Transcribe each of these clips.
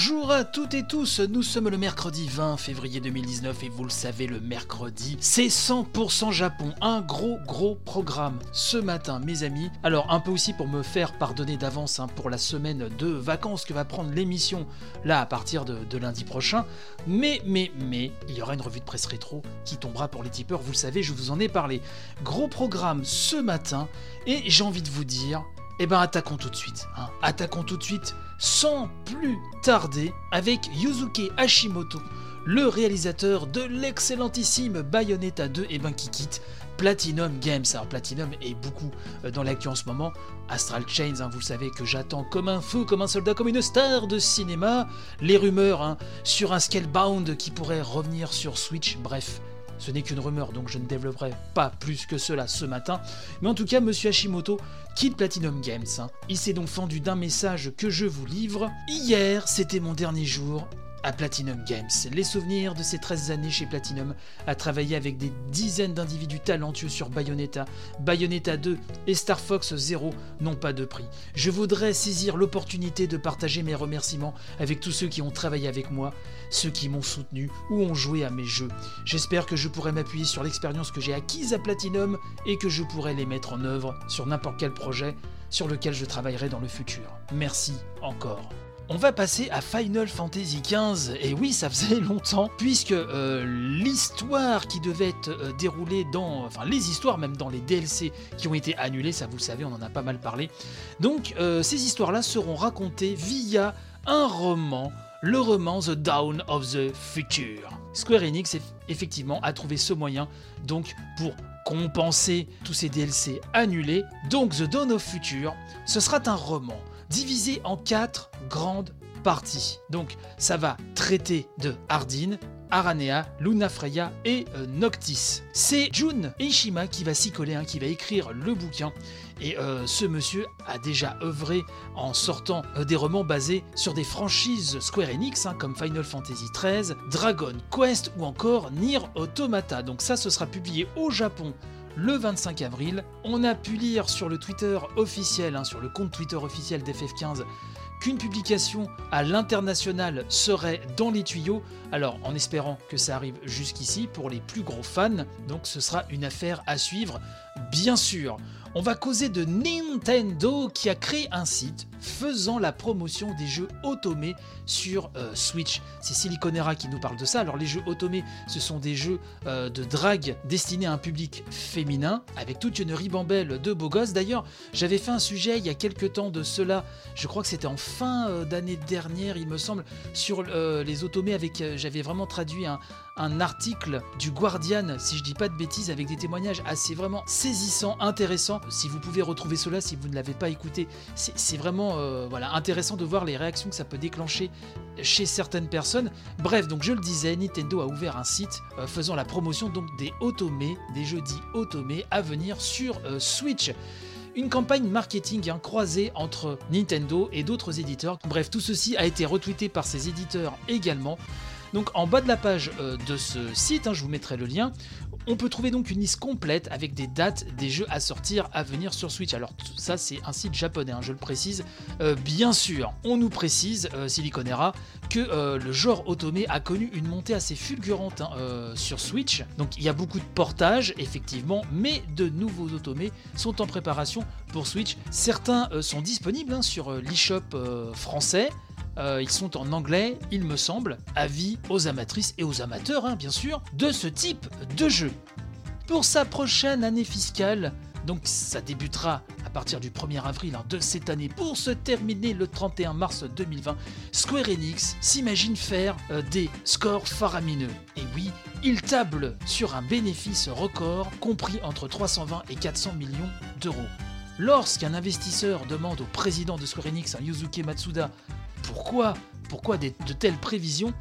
Bonjour à toutes et tous, nous sommes le mercredi 20 février 2019 et vous le savez, le mercredi, c'est 100% Japon, un gros gros programme ce matin mes amis. Alors un peu aussi pour me faire pardonner d'avance hein, pour la semaine de vacances que va prendre l'émission là à partir de, lundi prochain, mais mais mais il y aura une revue de presse rétro qui tombera pour les tipeurs, vous le savez, je vous en ai parlé. Gros programme ce matin et j'ai envie de vous dire, eh ben attaquons tout de suite, hein. attaquons tout de suite sans plus tarder avec Yuzuke Hashimoto, le réalisateur de l'excellentissime Bayonetta 2 et ben qui quitte Platinum Games. Alors Platinum est beaucoup euh, dans l'actu en ce moment. Astral Chains, hein, vous savez que j'attends comme un fou, comme un soldat, comme une star de cinéma. Les rumeurs hein, sur un Scalebound qui pourrait revenir sur Switch, bref. Ce n'est qu'une rumeur, donc je ne développerai pas plus que cela ce matin. Mais en tout cas, Monsieur Hashimoto quitte Platinum Games. hein. Il s'est donc fendu d'un message que je vous livre. Hier, c'était mon dernier jour à Platinum Games. Les souvenirs de ces 13 années chez Platinum à travailler avec des dizaines d'individus talentueux sur Bayonetta, Bayonetta 2 et Star Fox Zero n'ont pas de prix. Je voudrais saisir l'opportunité de partager mes remerciements avec tous ceux qui ont travaillé avec moi, ceux qui m'ont soutenu ou ont joué à mes jeux. J'espère que je pourrai m'appuyer sur l'expérience que j'ai acquise à Platinum et que je pourrai les mettre en œuvre sur n'importe quel projet sur lequel je travaillerai dans le futur. Merci encore. On va passer à Final Fantasy XV, et oui, ça faisait longtemps, puisque euh, l'histoire qui devait être euh, déroulée dans, enfin les histoires même dans les DLC qui ont été annulées, ça vous le savez, on en a pas mal parlé. Donc euh, ces histoires-là seront racontées via un roman, le roman The Dawn of the Future. Square Enix eff- effectivement a trouvé ce moyen donc pour compenser tous ces DLC annulés. Donc The Dawn of Future, ce sera un roman divisé en quatre grandes parties. Donc ça va traiter de Ardyn, Aranea, Luna Freya et euh, Noctis. C'est Jun Ishima qui va s'y coller, hein, qui va écrire le bouquin. Et euh, ce monsieur a déjà œuvré en sortant euh, des romans basés sur des franchises Square Enix, hein, comme Final Fantasy XIII, Dragon Quest ou encore Nier Automata. Donc ça, ce sera publié au Japon le 25 avril. On a pu lire sur le Twitter officiel, hein, sur le compte Twitter officiel d'FF15, qu'une publication à l'international serait dans les tuyaux. Alors, en espérant que ça arrive jusqu'ici pour les plus gros fans, donc ce sera une affaire à suivre, bien sûr. On va causer de Nintendo qui a créé un site faisant la promotion des jeux automés sur euh, Switch. C'est Siliconera qui nous parle de ça. Alors les jeux automés, ce sont des jeux euh, de drague destinés à un public féminin, avec toute une ribambelle de beaux gosses. D'ailleurs, j'avais fait un sujet il y a quelques temps de cela, je crois que c'était en fin euh, d'année dernière, il me semble, sur les automés avec... J'avais vraiment traduit un, article du Guardian, si je dis pas de bêtises, avec des témoignages assez vraiment saisissants, intéressants. Si vous pouvez retrouver cela, si vous ne l'avez pas écouté, c'est c'est euh, voilà, intéressant de voir les réactions que ça peut déclencher chez certaines personnes. Bref, donc je le disais, Nintendo a ouvert un site euh, faisant la promotion donc des automés, des jeux dits automés à venir sur euh, Switch une campagne marketing hein, croisée entre Nintendo et d'autres éditeurs. Bref, tout ceci a été retweeté par ces éditeurs également. Donc en bas de la page de ce site, hein, je vous mettrai le lien, on peut trouver donc une liste complète avec des dates des jeux à sortir à venir sur Switch. Alors ça c'est un site japonais, hein, je le précise. Euh, bien sûr, on nous précise, euh, Siliconera, que euh, le genre automé a connu une montée assez fulgurante hein, sur Switch. Donc il y a beaucoup de portages, effectivement, mais de nouveaux automés sont en préparation pour Switch. Certains sont disponibles hein, sur l'eShop français. Euh, ils sont en anglais, il me semble. Avis aux amatrices et aux amateurs, hein, bien sûr, de ce type de jeu. Pour sa prochaine année fiscale, donc ça débutera à partir du 1er avril hein, de cette année pour se terminer le 31 mars 2020, Square Enix s'imagine faire euh, des scores faramineux. Et oui, il table sur un bénéfice record compris entre 320 et 400 millions d'euros. Lorsqu'un investisseur demande au président de Square Enix, un Yuzuki Matsuda, pourquoi, pourquoi de telles prévisions,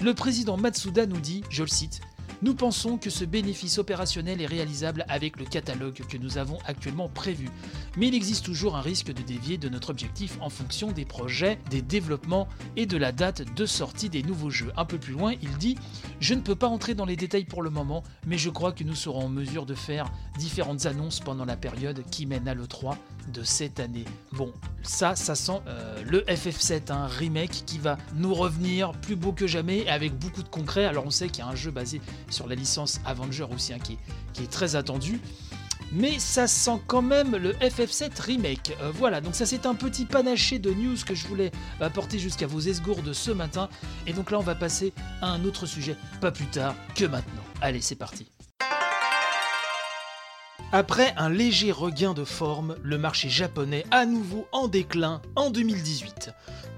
le président Matsuda nous dit, je le cite, nous pensons que ce bénéfice opérationnel est réalisable avec le catalogue que nous avons actuellement prévu, mais il existe toujours un risque de dévier de notre objectif en fonction des projets, des développements et de la date de sortie des nouveaux jeux. Un peu plus loin, il dit Je ne peux pas entrer dans les détails pour le moment, mais je crois que nous serons en mesure de faire différentes annonces pendant la période qui mène à l'E3 de cette année. Bon, ça, ça sent euh, le FF7, un remake qui va nous revenir plus beau que jamais et avec beaucoup de concret. Alors on sait qu'il y a un jeu basé sur la licence Avenger aussi, hein, qui, est, très attendu. Mais ça sent quand même le FF7 remake. Euh, voilà, donc ça c'est un petit panaché de news que je voulais apporter jusqu'à vos esgourdes ce matin. Et donc là on va passer à un autre sujet, pas plus tard que maintenant. Allez, c'est parti. Après un léger regain de forme, le marché japonais à nouveau en déclin en 2018.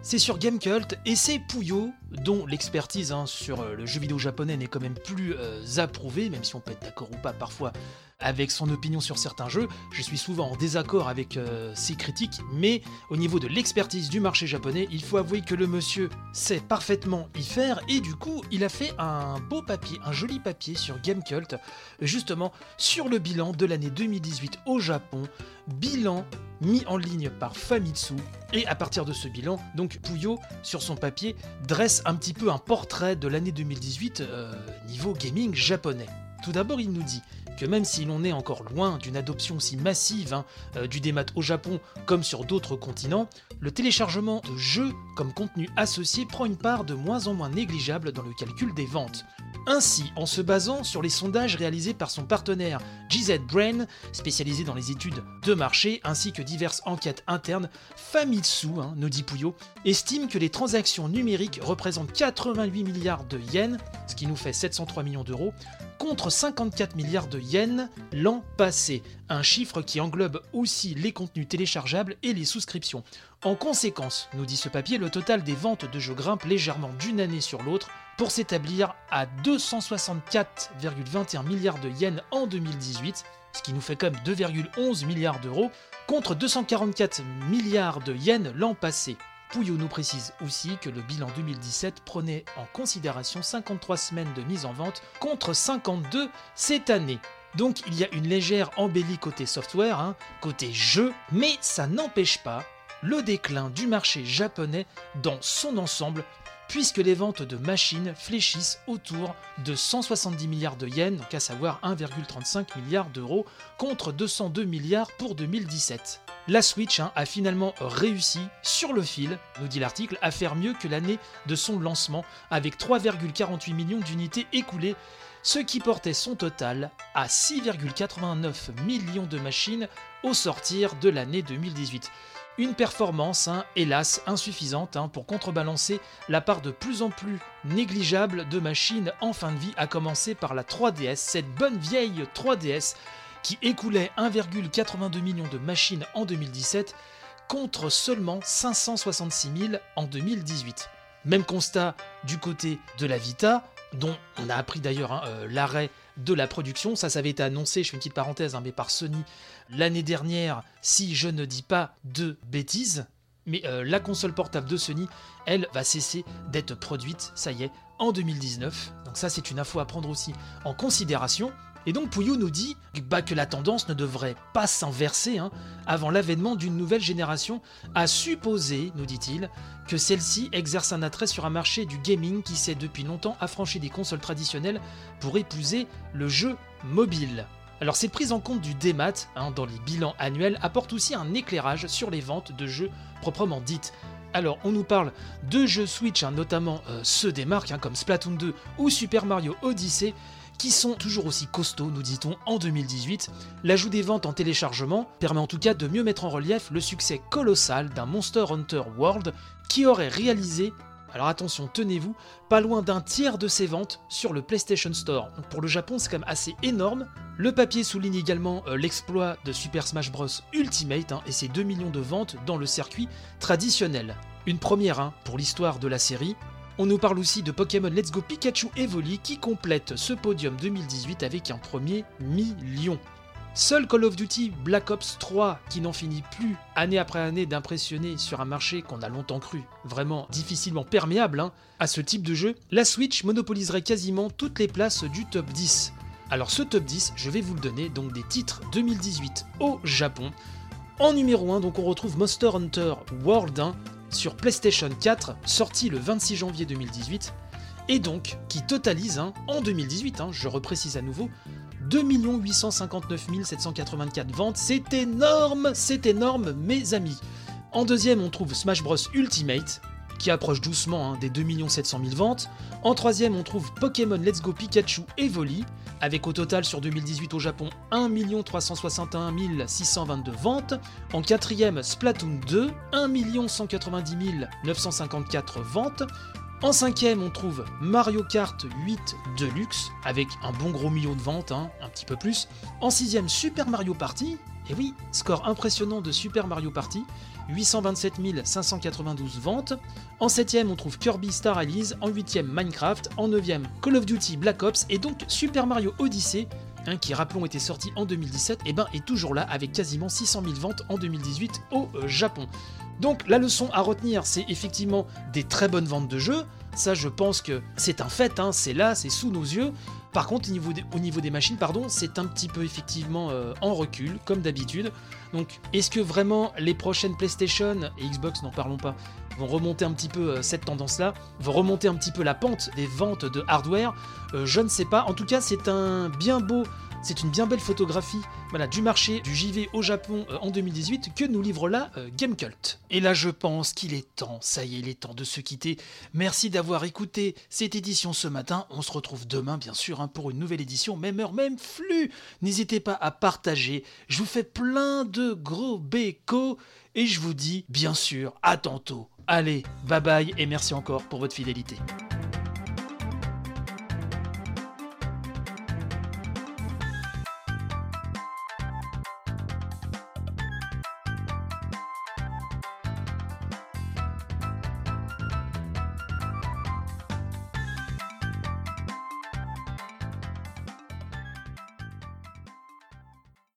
C'est sur Gamecult et c'est Puyo, dont l'expertise hein, sur euh, le jeu vidéo japonais n'est quand même plus euh, approuvée, même si on peut être d'accord ou pas parfois avec son opinion sur certains jeux. Je suis souvent en désaccord avec euh, ses critiques, mais au niveau de l'expertise du marché japonais, il faut avouer que le monsieur sait parfaitement y faire et du coup, il a fait un beau papier, un joli papier sur Gamecult, justement sur le bilan de l'année 2018 au Japon, bilan mis en ligne par Famitsu. Et à partir de ce bilan, donc Puyo, sur son papier, dresse un petit peu un portrait de l'année 2018 euh, niveau gaming japonais. Tout d'abord, il nous dit que même si l'on est encore loin d'une adoption aussi massive hein, euh, du démat au Japon comme sur d'autres continents, le téléchargement de jeux comme contenu associé prend une part de moins en moins négligeable dans le calcul des ventes. Ainsi, en se basant sur les sondages réalisés par son partenaire GZ Brain, spécialisé dans les études de marché, ainsi que diverses enquêtes internes, Famitsu, hein, nous dit estime que les transactions numériques représentent 88 milliards de yens, ce qui nous fait 703 millions d'euros, contre 54 milliards de yens l'an passé, un chiffre qui englobe aussi les contenus téléchargeables et les souscriptions. En conséquence, nous dit ce papier, le total des ventes de jeux grimpe légèrement d'une année sur l'autre pour s'établir à 264,21 milliards de yens en 2018, ce qui nous fait comme 2,11 milliards d'euros, contre 244 milliards de yens l'an passé. Pouillot nous précise aussi que le bilan 2017 prenait en considération 53 semaines de mise en vente contre 52 cette année. Donc il y a une légère embellie côté software, hein, côté jeu, mais ça n'empêche pas le déclin du marché japonais dans son ensemble, puisque les ventes de machines fléchissent autour de 170 milliards de yens, donc à savoir 1,35 milliard d'euros, contre 202 milliards pour 2017. La Switch hein, a finalement réussi, sur le fil, nous dit l'article, à faire mieux que l'année de son lancement, avec 3,48 millions d'unités écoulées, ce qui portait son total à 6,89 millions de machines au sortir de l'année 2018. Une performance, hein, hélas, insuffisante hein, pour contrebalancer la part de plus en plus négligeable de machines en fin de vie, à commencer par la 3DS, cette bonne vieille 3DS qui écoulait 1,82 million de machines en 2017 contre seulement 566 000 en 2018. Même constat du côté de la Vita, dont on a appris d'ailleurs hein, euh, l'arrêt de la production. Ça, ça avait été annoncé, je fais une petite parenthèse, hein, mais par Sony l'année dernière, si je ne dis pas de bêtises. Mais euh, la console portable de Sony, elle, va cesser d'être produite, ça y est, en 2019. Donc ça, c'est une info à prendre aussi en considération. Et donc Pouillou nous dit bah, que la tendance ne devrait pas s'inverser hein, avant l'avènement d'une nouvelle génération, à supposer, nous dit-il, que celle-ci exerce un attrait sur un marché du gaming qui s'est depuis longtemps affranchi des consoles traditionnelles pour épouser le jeu mobile. Alors cette prise en compte du démat hein, dans les bilans annuels apporte aussi un éclairage sur les ventes de jeux proprement dites. Alors on nous parle de jeux Switch, hein, notamment euh, ceux des marques hein, comme Splatoon 2 ou Super Mario Odyssey, qui sont toujours aussi costauds, nous dit-on, en 2018. L'ajout des ventes en téléchargement permet en tout cas de mieux mettre en relief le succès colossal d'un Monster Hunter World qui aurait réalisé, alors attention, tenez-vous, pas loin d'un tiers de ses ventes sur le PlayStation Store. Pour le Japon, c'est quand même assez énorme. Le papier souligne également euh, l'exploit de Super Smash Bros Ultimate hein, et ses 2 millions de ventes dans le circuit traditionnel. Une première hein, pour l'histoire de la série, on nous parle aussi de Pokémon Let's Go Pikachu Evoli qui complète ce podium 2018 avec un premier million. Seul Call of Duty Black Ops 3, qui n'en finit plus année après année d'impressionner sur un marché qu'on a longtemps cru vraiment difficilement perméable hein, à ce type de jeu, la Switch monopoliserait quasiment toutes les places du top 10. Alors ce top 10, je vais vous le donner, donc des titres 2018 au Japon. En numéro 1, donc on retrouve Monster Hunter World 1 sur PlayStation 4, sorti le 26 janvier 2018, et donc qui totalise hein, en 2018, hein, je reprécise à nouveau, 2 859 784 ventes. C'est énorme, c'est énorme, mes amis. En deuxième, on trouve Smash Bros Ultimate, qui approche doucement hein, des 2 700 000 ventes. En troisième, on trouve Pokémon Let's Go Pikachu Evoli, avec au total sur 2018 au Japon 1 361 622 ventes. En quatrième, Splatoon 2, 1 190 954 ventes. En cinquième, on trouve Mario Kart 8 Deluxe, avec un bon gros million de ventes, hein, un petit peu plus. En sixième, Super Mario Party. Et oui, score impressionnant de Super Mario Party, 827 592 ventes. En septième, on trouve Kirby Star Allies. En huitième, Minecraft. En neuvième, Call of Duty Black Ops. Et donc Super Mario Odyssey, hein, qui rappelons était sorti en 2017, et ben est toujours là avec quasiment 600 000 ventes en 2018 au euh, Japon. Donc la leçon à retenir, c'est effectivement des très bonnes ventes de jeux. Ça, je pense que c'est un fait, hein, c'est là, c'est sous nos yeux. Par contre, au niveau des, machines, pardon, c'est un petit peu effectivement euh, en recul, comme d'habitude. Donc, est-ce que vraiment les prochaines PlayStation et Xbox, n'en parlons pas, vont remonter un petit peu euh, cette tendance-là, vont remonter un petit peu la pente des ventes de hardware? Euh, Je ne sais pas. En tout cas, c'est un bien beau c'est une bien belle photographie voilà, du marché du JV au Japon euh, en 2018 que nous livre là euh, Gamecult. Et là je pense qu'il est temps, ça y est, il est temps de se quitter. Merci d'avoir écouté cette édition ce matin. On se retrouve demain bien sûr hein, pour une nouvelle édition, même heure, même flux. N'hésitez pas à partager. Je vous fais plein de gros bécos et je vous dis bien sûr à tantôt. Allez, bye bye et merci encore pour votre fidélité.